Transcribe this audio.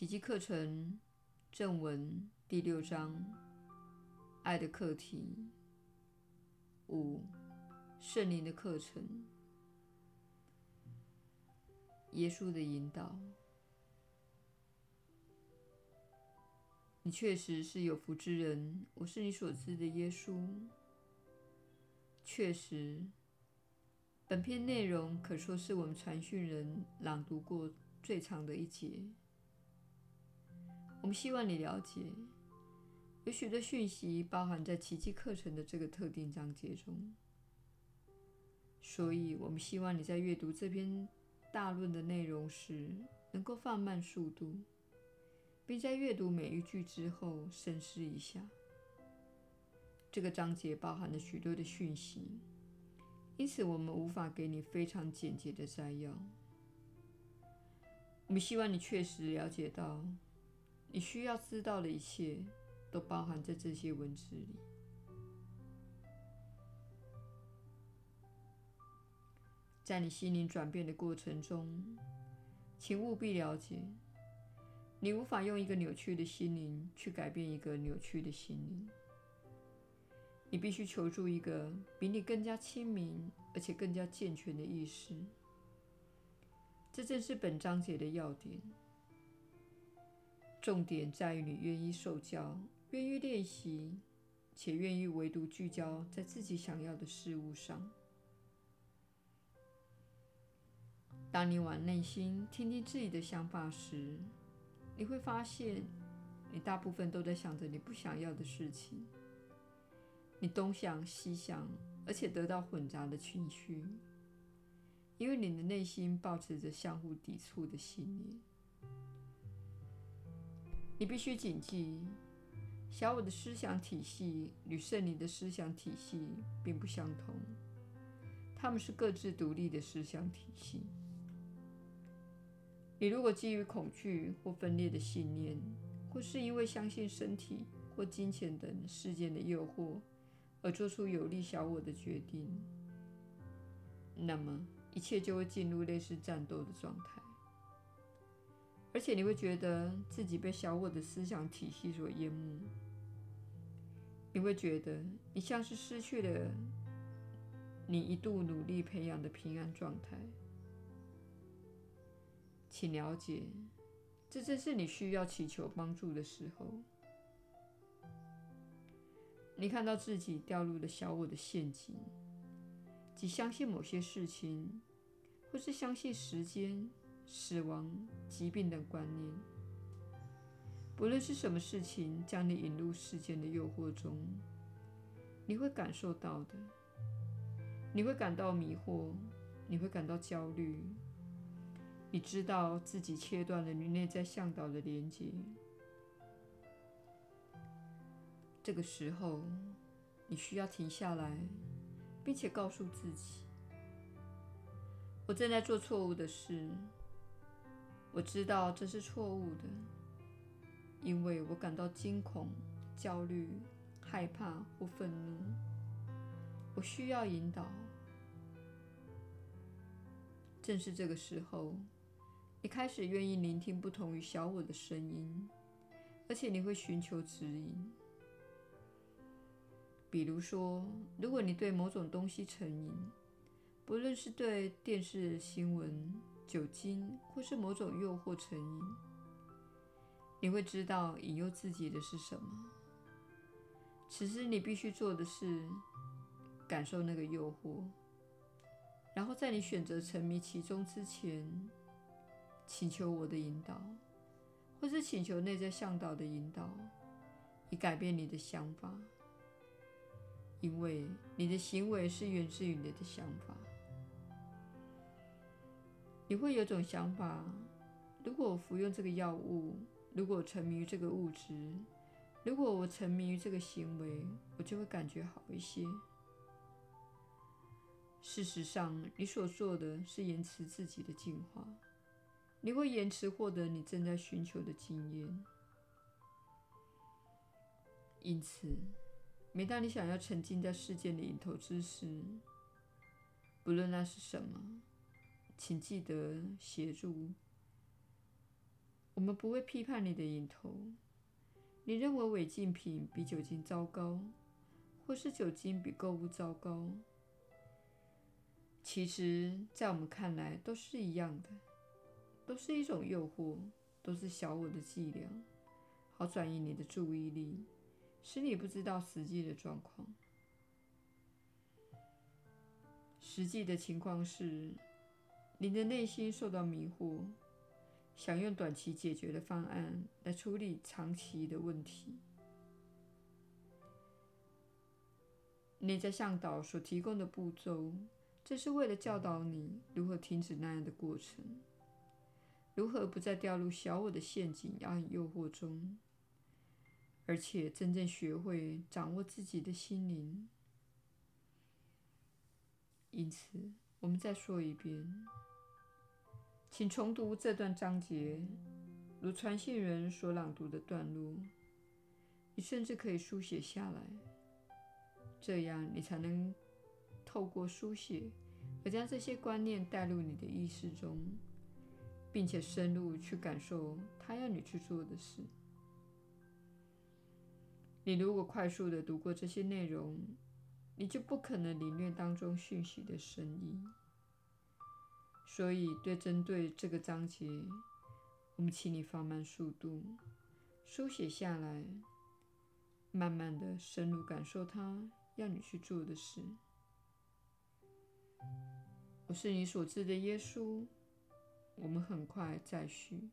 奇迹课程正文第六章：爱的课题。五、圣灵的课程。耶稣的引导。你确实是有福之人，我是你所知的耶稣。确实，本篇内容可说是我们传讯人朗读过最长的一节。我们希望你了解，有许多讯息包含在奇迹课程的这个特定章节中，所以我们希望你在阅读这篇大论的内容时，能够放慢速度。并在阅读每一句之后深思一下。这个章节包含了许多的讯息，因此我们无法给你非常简洁的摘要。我们希望你确实了解到，你需要知道的一切都包含在这些文字里。在你心灵转变的过程中，请务必了解。你无法用一个扭曲的心灵去改变一个扭曲的心灵。你必须求助一个比你更加亲民而且更加健全的意识。这正是本章节的要点。重点在于你愿意受教，愿意练习，且愿意唯独聚焦在自己想要的事物上。当你往内心听听自己的想法时，你会发现，你大部分都在想着你不想要的事情。你东想西想，而且得到混杂的情绪，因为你的内心抱持着相互抵触的信念。你必须谨记，小我的思想体系与圣灵的思想体系并不相同，它们是各自独立的思想体系。你如果基于恐惧或分裂的信念，或是因为相信身体或金钱等事件的诱惑而做出有利小我的决定，那么一切就会进入类似战斗的状态，而且你会觉得自己被小我的思想体系所淹没。你会觉得你像是失去了你一度努力培养的平安状态。请了解，这正是你需要祈求帮助的时候。你看到自己掉入了小我的陷阱，即相信某些事情，或是相信时间、死亡、疾病等观念。不论是什么事情将你引入世间的诱惑中，你会感受到的。你会感到迷惑，你会感到焦虑。你知道自己切断了你内在向导的连接。这个时候，你需要停下来，并且告诉自己：“我正在做错误的事。我知道这是错误的，因为我感到惊恐、焦虑、害怕或愤怒。我需要引导。正是这个时候。”你开始愿意聆听不同于小我的声音，而且你会寻求指引。比如说，如果你对某种东西成瘾，不论是对电视新闻、酒精，或是某种诱惑成瘾，你会知道引诱自己的是什么。此时你必须做的是感受那个诱惑，然后在你选择沉迷其中之前。请求我的引导，或是请求内在向导的引导，以改变你的想法，因为你的行为是源自于你的想法。你会有种想法：如果我服用这个药物，如果我沉迷于这个物质，如果我沉迷于这个行为，我就会感觉好一些。事实上，你所做的是延迟自己的进化。你会延迟获得你正在寻求的经验，因此，每当你想要沉浸在事件的瘾头之时，不论那是什么，请记得协助，我们不会批判你的瘾头。你认为违禁品比酒精糟糕，或是酒精比购物糟糕？其实，在我们看来，都是一样的，都是一种诱惑，都是小我的伎俩，好转移你的注意力，使你不知道实际的状况。实际的情况是，你的内心受到迷惑，想用短期解决的方案来处理长期的问题。内在向导所提供的步骤，这是为了教导你如何停止那样的过程，如何不再掉入小我的陷阱和诱惑中，而且真正学会掌握自己的心灵。因此，我们再说一遍，请重读这段章节，如传信人所朗读的段落。你甚至可以书写下来，这样你才能透过书写而将这些观念带入你的意识中，并且深入去感受他要你去做的事。你如果快速地读过这些内容，你就不可能领略当中讯息的深意。所以，对针对这个章节，我们请你放慢速度，书写下来，慢慢的深入感受它要你去做的事。我是你所知的耶稣。我们很快再续。